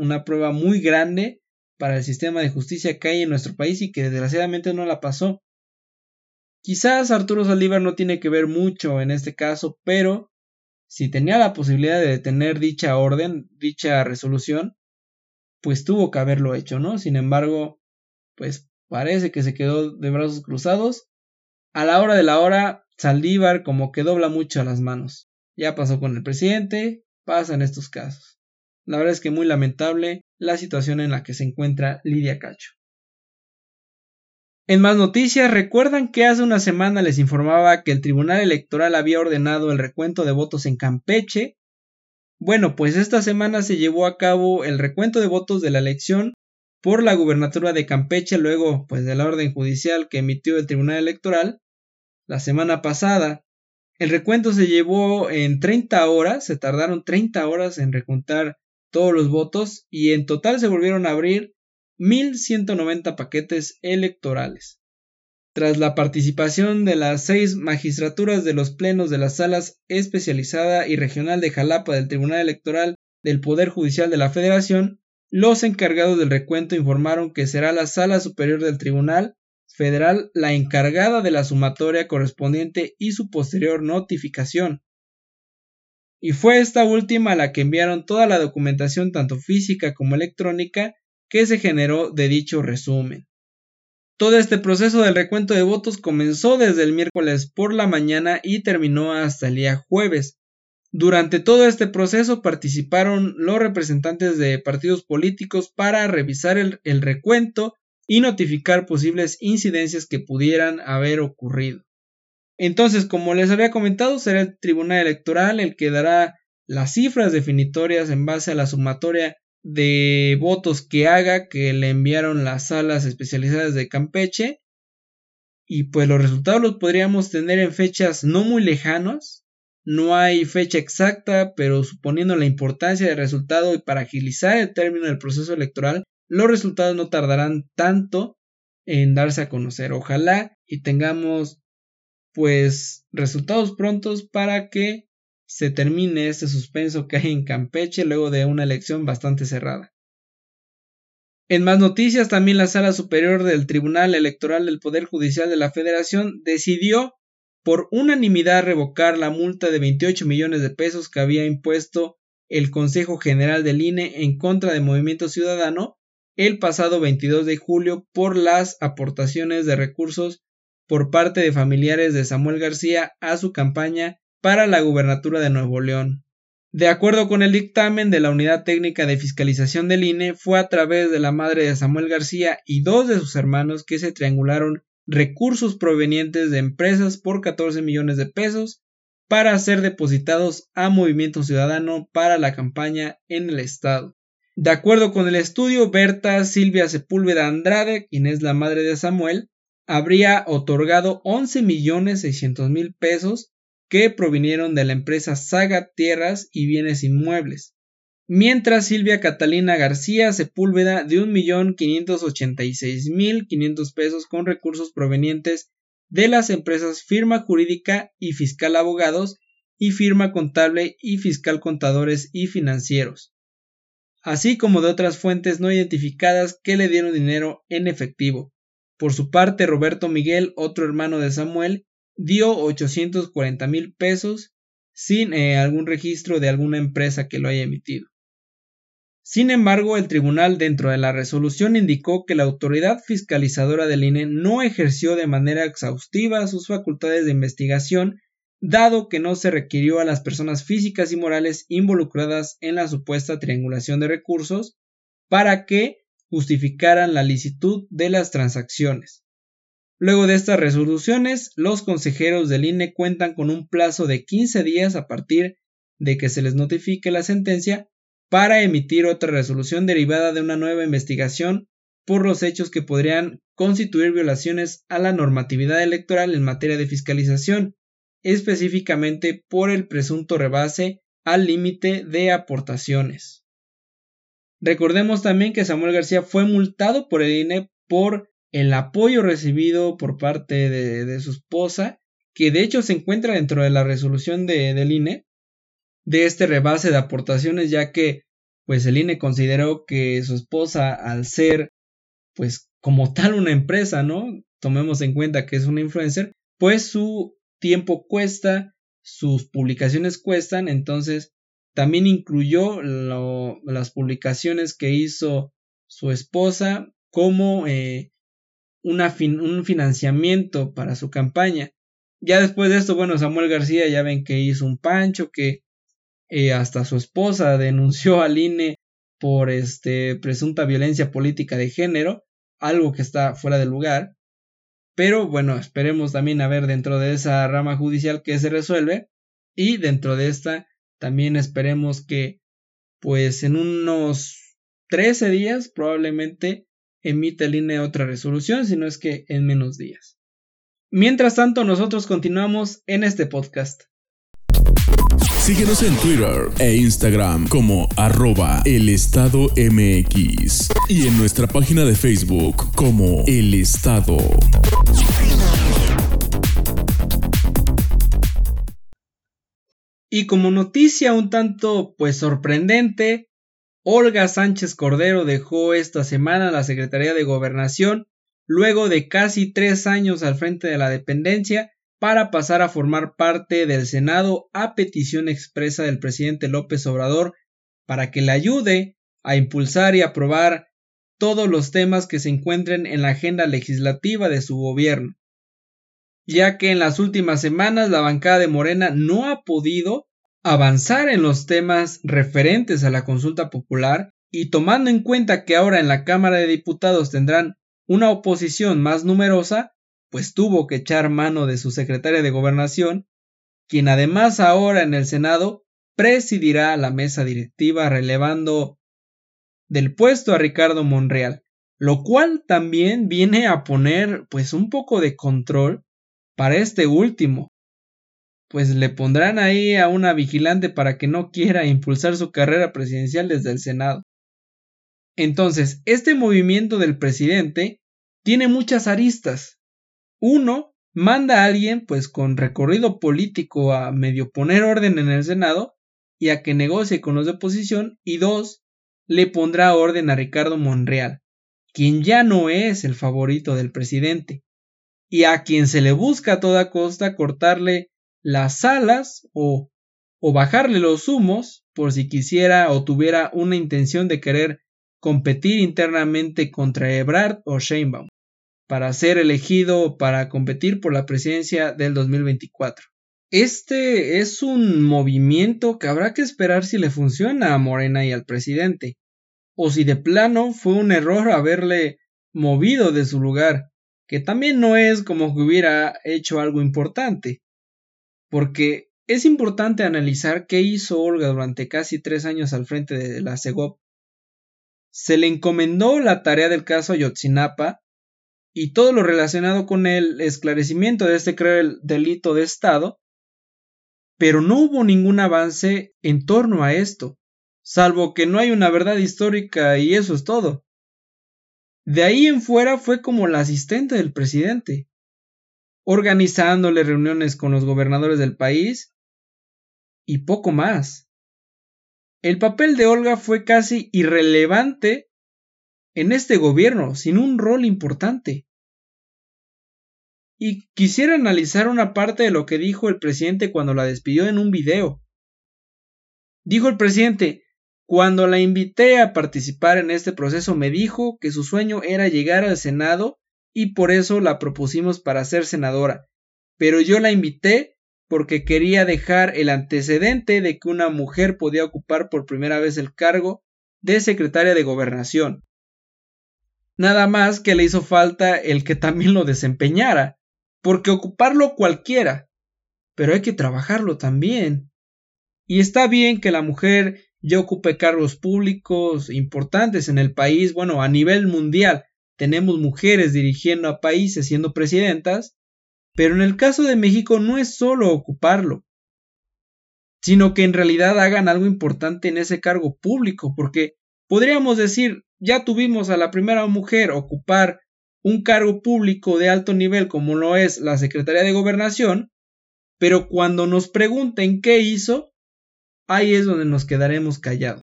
A: una prueba muy grande para el sistema de justicia que hay en nuestro país y que desgraciadamente no la pasó. Quizás Arturo Saldívar no tiene que ver mucho en este caso, pero si tenía la posibilidad de detener dicha orden, dicha resolución, pues tuvo que haberlo hecho, ¿no? Sin embargo, pues Parece que se quedó de brazos cruzados. A la hora de la hora, Saldívar como que dobla mucho las manos. Ya pasó con el presidente, pasa en estos casos. La verdad es que muy lamentable la situación en la que se encuentra Lidia Cacho. En más noticias, recuerdan que hace una semana les informaba que el Tribunal Electoral había ordenado el recuento de votos en Campeche. Bueno, pues esta semana se llevó a cabo el recuento de votos de la elección por la gubernatura de Campeche luego pues de la orden judicial que emitió el Tribunal Electoral la semana pasada. El recuento se llevó en 30 horas, se tardaron 30 horas en recuntar todos los votos y en total se volvieron a abrir 1.190 paquetes electorales. Tras la participación de las seis magistraturas de los plenos de las salas especializada y regional de Jalapa del Tribunal Electoral del Poder Judicial de la Federación, los encargados del recuento informaron que será la Sala Superior del Tribunal Federal la encargada de la sumatoria correspondiente y su posterior notificación. Y fue esta última la que enviaron toda la documentación tanto física como electrónica que se generó de dicho resumen. Todo este proceso del recuento de votos comenzó desde el miércoles por la mañana y terminó hasta el día jueves, durante todo este proceso participaron los representantes de partidos políticos para revisar el, recuento y notificar posibles incidencias que pudieran haber ocurrido. Entonces, como les había comentado, será el Tribunal Electoral el que dará las cifras definitorias en base a la sumatoria de votos que haga que le enviaron las salas especializadas de Campeche. Y pues los resultados los podríamos tener en fechas no muy lejanas, no hay fecha exacta, pero suponiendo la importancia del resultado y para agilizar el término del proceso electoral, los resultados no tardarán tanto en darse a conocer. Ojalá y tengamos pues resultados prontos para que se termine este suspenso que hay en Campeche luego de una elección bastante cerrada. En más noticias, también la Sala Superior del Tribunal Electoral del Poder Judicial de la Federación decidió por unanimidad revocar la multa de 28 millones de pesos que había impuesto el Consejo General del INE en contra de Movimiento Ciudadano el pasado 22 de julio por las aportaciones de recursos por parte de familiares de Samuel García a su campaña para la gubernatura de Nuevo León. De acuerdo con el dictamen de la Unidad Técnica de Fiscalización del INE, fue a través de la madre de Samuel García y dos de sus hermanos que se triangularon recursos provenientes de empresas por 14 millones de pesos para ser depositados a Movimiento Ciudadano para la campaña en el estado. De acuerdo con el estudio, Berta Silvia Sepúlveda Andrade, quien es la madre de Samuel, habría otorgado 11 millones 600 mil pesos que provinieron de la empresa Saga Tierras y Bienes Inmuebles, mientras Silvia Catalina García Sepúlveda de 1.586.500 pesos con recursos provenientes de las empresas firma jurídica y fiscal abogados y firma contable y fiscal contadores y financieros, así como de otras fuentes no identificadas que le dieron dinero en efectivo. Por su parte, Roberto Miguel, otro hermano de Samuel, dio 840 mil pesos sin eh, algún registro de alguna empresa que lo haya emitido. Sin embargo, el tribunal dentro de la resolución indicó que la autoridad fiscalizadora del INE no ejerció de manera exhaustiva sus facultades de investigación, dado que no se requirió a las personas físicas y morales involucradas en la supuesta triangulación de recursos para que justificaran la licitud de las transacciones. Luego de estas resoluciones, los consejeros del INE cuentan con un plazo de 15 días a partir de que se les notifique la sentencia para emitir otra resolución derivada de una nueva investigación por los hechos que podrían constituir violaciones a la normatividad electoral en materia de fiscalización, específicamente por el presunto rebase al límite de aportaciones. Recordemos también que Samuel García fue multado por el INE por el apoyo recibido por parte de, su esposa, que de hecho se encuentra dentro de la resolución de, del INE, de este rebase de aportaciones, ya que pues el INE consideró que su esposa, al ser pues como tal una empresa, ¿no? Tomemos en cuenta que es una influencer, pues su tiempo cuesta, sus publicaciones cuestan, entonces también incluyó las publicaciones que hizo su esposa como eh, un financiamiento para su campaña. Ya después de esto, bueno, Samuel García ya ven que hizo un pancho, que eh, hasta su esposa denunció al INE por este presunta violencia política de género, algo que está fuera de lugar. Pero bueno, esperemos también a ver dentro de esa rama judicial que se resuelve y dentro de esta también esperemos que pues en unos 13 días probablemente emite el INE otra resolución, si no es que en menos días. Mientras tanto, nosotros continuamos en este podcast.
B: Síguenos en Twitter e Instagram como arroba el estado MX y en nuestra página de Facebook como El Estado.
A: Y como noticia un tanto pues sorprendente, Olga Sánchez Cordero dejó esta semana la Secretaría de Gobernación luego de casi tres años al frente de la dependencia para pasar a formar parte del Senado a petición expresa del presidente López Obrador para que le ayude a impulsar y aprobar todos los temas que se encuentren en la agenda legislativa de su gobierno, ya que en las últimas semanas la bancada de Morena no ha podido avanzar en los temas referentes a la consulta popular y tomando en cuenta que ahora en la Cámara de Diputados tendrán una oposición más numerosa, pues tuvo que echar mano de su secretaria de gobernación, quien además ahora en el Senado presidirá la mesa directiva relevando del puesto a Ricardo Monreal, lo cual también viene a poner pues un poco de control para este último, pues le pondrán ahí a una vigilante para que no quiera impulsar su carrera presidencial desde el Senado. Entonces, este movimiento del presidente tiene muchas aristas. Uno, manda a alguien pues con recorrido político a medio poner orden en el Senado y a que negocie con los de oposición y dos, le pondrá orden a Ricardo Monreal, quien ya no es el favorito del presidente, y a quien se le busca a toda costa cortarle las alas o, bajarle los humos por si quisiera o tuviera una intención de querer competir internamente contra Ebrard o Sheinbaum para ser elegido para competir por la presidencia del 2024. Este es un movimiento que habrá que esperar si le funciona a Morena y al presidente, o si de plano fue un error haberle movido de su lugar, que también no es como que hubiera hecho algo importante porque es importante analizar qué hizo Olga durante casi tres años al frente de la CEGOP. Se le encomendó la tarea del caso Ayotzinapa y todo lo relacionado con el esclarecimiento de este delito de Estado, Pero no hubo ningún avance en torno a esto, salvo que no hay una verdad histórica y eso es todo. De ahí en fuera fue como la asistente del presidente, organizándole reuniones con los gobernadores del país y poco más. El papel de Olga fue casi irrelevante en este gobierno, sin un rol importante. Y quisiera analizar una parte de lo que dijo el presidente cuando la despidió en un video. Dijo el presidente, cuando la invité a participar en este proceso me dijo que su sueño era llegar al Senado y por eso la propusimos para ser senadora. Pero yo la invité porque quería dejar el antecedente de que una mujer podía ocupar por primera vez el cargo de secretaria de gobernación. Nada más que le hizo falta el que también lo desempeñara, porque ocuparlo cualquiera, pero hay que trabajarlo también. Y está bien que la mujer ya ocupe cargos públicos importantes en el país, bueno, a nivel mundial tenemos mujeres dirigiendo a países siendo presidentas, pero en el caso de México no es solo ocuparlo, sino que en realidad hagan algo importante en ese cargo público, porque podríamos decir, ya tuvimos a la primera mujer ocupar un cargo público de alto nivel como lo es la Secretaría de Gobernación, pero cuando nos pregunten qué hizo, ahí es donde nos quedaremos callados.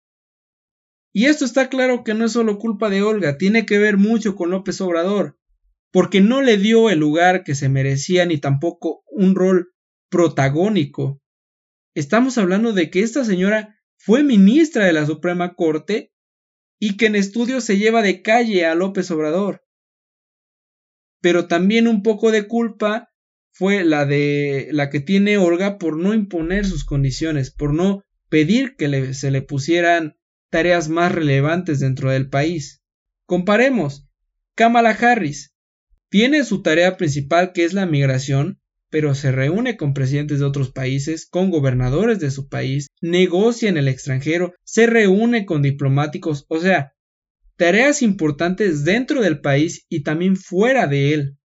A: Y esto está claro que no es solo culpa de Olga, tiene que ver mucho con López Obrador porque no le dio el lugar que se merecía ni tampoco un rol protagónico. Estamos hablando de que esta señora fue ministra de la Suprema Corte y que en estudio se lleva de calle a López Obrador. Pero también un poco de culpa fue la de la que tiene Olga por no imponer sus condiciones, por no pedir que se le pusieran tareas más relevantes dentro del país. Comparemos. Kamala Harris tiene su tarea principal que es la migración, pero se reúne con presidentes de otros países, con gobernadores de su país, negocia en el extranjero, se reúne con diplomáticos, o sea, tareas importantes dentro del país y también fuera de él.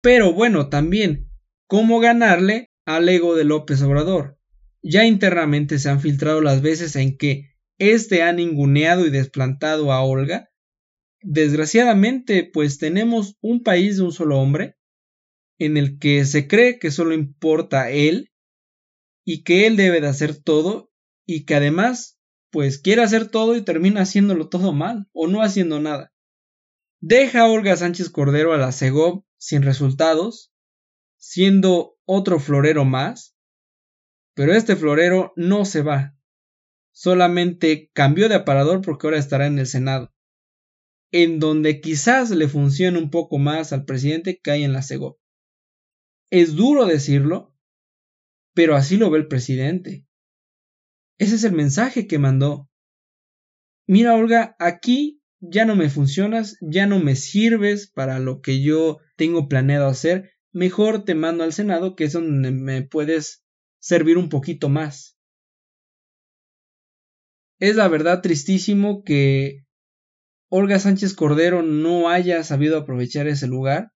A: Pero bueno, también, ¿cómo ganarle al ego de López Obrador? Ya internamente se han filtrado las veces en que éste ha ninguneado y desplantado a Olga, desgraciadamente, pues tenemos un país de un solo hombre, en el que se cree que solo importa él, y que él debe de hacer todo, y que además, pues quiere hacer todo y termina haciéndolo todo mal, o no haciendo nada. Deja a Olga Sánchez Cordero a la Segov sin resultados, siendo otro florero más, pero este florero no se va, solamente cambió de aparador porque ahora estará en el Senado en donde quizás le funcione un poco más al presidente que hay en la CEGO. Es duro decirlo, pero así lo ve el presidente. Ese es el mensaje que mandó. Mira, Olga, aquí ya no me funcionas, ya no me sirves para lo que yo tengo planeado hacer, mejor te mando al Senado, que es donde me puedes servir un poquito más. Es la verdad tristísimo que Olga Sánchez Cordero no haya sabido aprovechar ese lugar.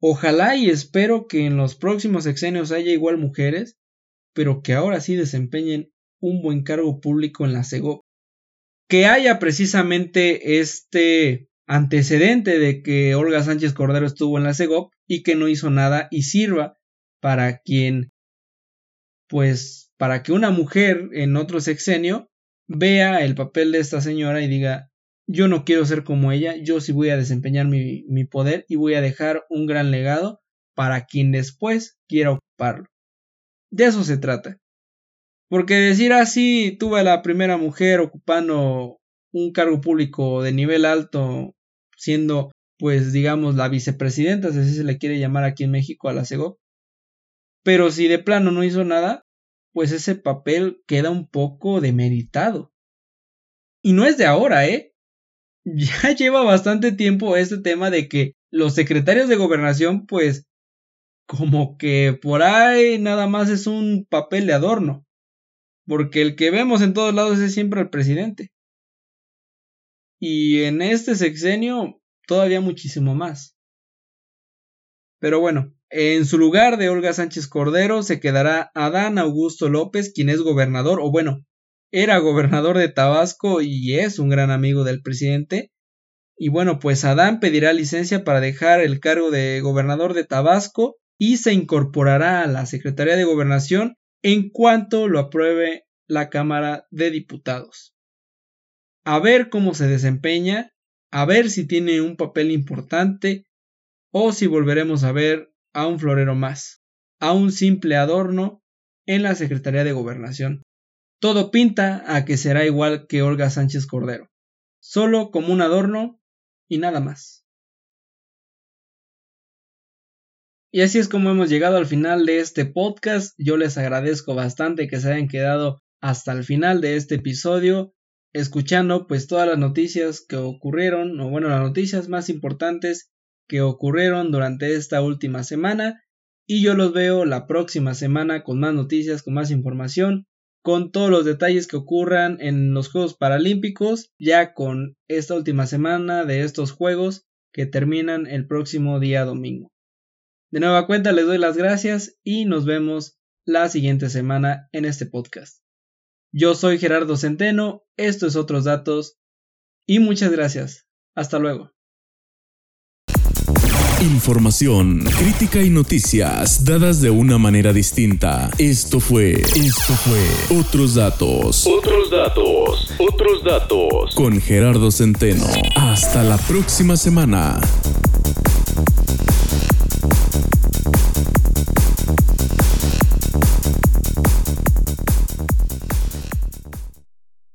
A: Ojalá y espero que en los próximos sexenios haya igual mujeres, pero que ahora sí desempeñen un buen cargo público en la CEGO. Que haya precisamente este antecedente de que Olga Sánchez Cordero estuvo en la CEGOP y que no hizo nada y sirva para quien, pues, para que una mujer en otro sexenio vea el papel de esta señora y diga, yo no quiero ser como ella, yo sí voy a desempeñar mi, mi poder y voy a dejar un gran legado para quien después quiera ocuparlo. De eso se trata. Porque decir así, tuve a la primera mujer ocupando un cargo público de nivel alto, siendo, pues, digamos, la vicepresidenta, si así se le quiere llamar aquí en México a la CEGO. Pero si de plano no hizo nada, pues ese papel queda un poco demeritado. Y no es de ahora, ¿eh? ya lleva bastante tiempo este tema de que los secretarios de gobernación, pues, como que por ahí nada más es un papel de adorno. Porque el que vemos en todos lados es siempre el presidente. Y en este sexenio todavía muchísimo más. Pero bueno, En su lugar de Olga Sánchez Cordero se quedará Adán Augusto López, quien es gobernador, o bueno, era gobernador de Tabasco y es un gran amigo del presidente. Y bueno, pues Adán pedirá licencia para dejar el cargo de gobernador de Tabasco y se incorporará a la Secretaría de Gobernación en cuanto lo apruebe la Cámara de Diputados. A ver cómo se desempeña, a ver si tiene un papel importante o si volveremos a ver a un florero más, a un simple adorno en la Secretaría de Gobernación. Todo pinta a que será igual que Olga Sánchez Cordero, solo como un adorno y nada más. Y así es como hemos llegado al final de este podcast. Yo les agradezco bastante que se hayan quedado hasta el final de este episodio escuchando pues todas las noticias que ocurrieron o bueno las noticias más importantes que ocurrieron durante esta última semana y yo los veo la próxima semana con más noticias, con más información, con todos los detalles que ocurran en los Juegos Paralímpicos, ya con esta última semana de estos Juegos que terminan el próximo día domingo. De nueva cuenta les doy las gracias y nos vemos la siguiente semana en este podcast. Yo soy Gerardo Centeno, esto es Otros Datos y muchas gracias. Hasta luego.
B: Información, crítica y noticias dadas de una manera distinta. Esto fue, esto fue Otros Datos. Otros Datos, Otros Datos. Con Gerardo Centeno. Hasta la próxima semana.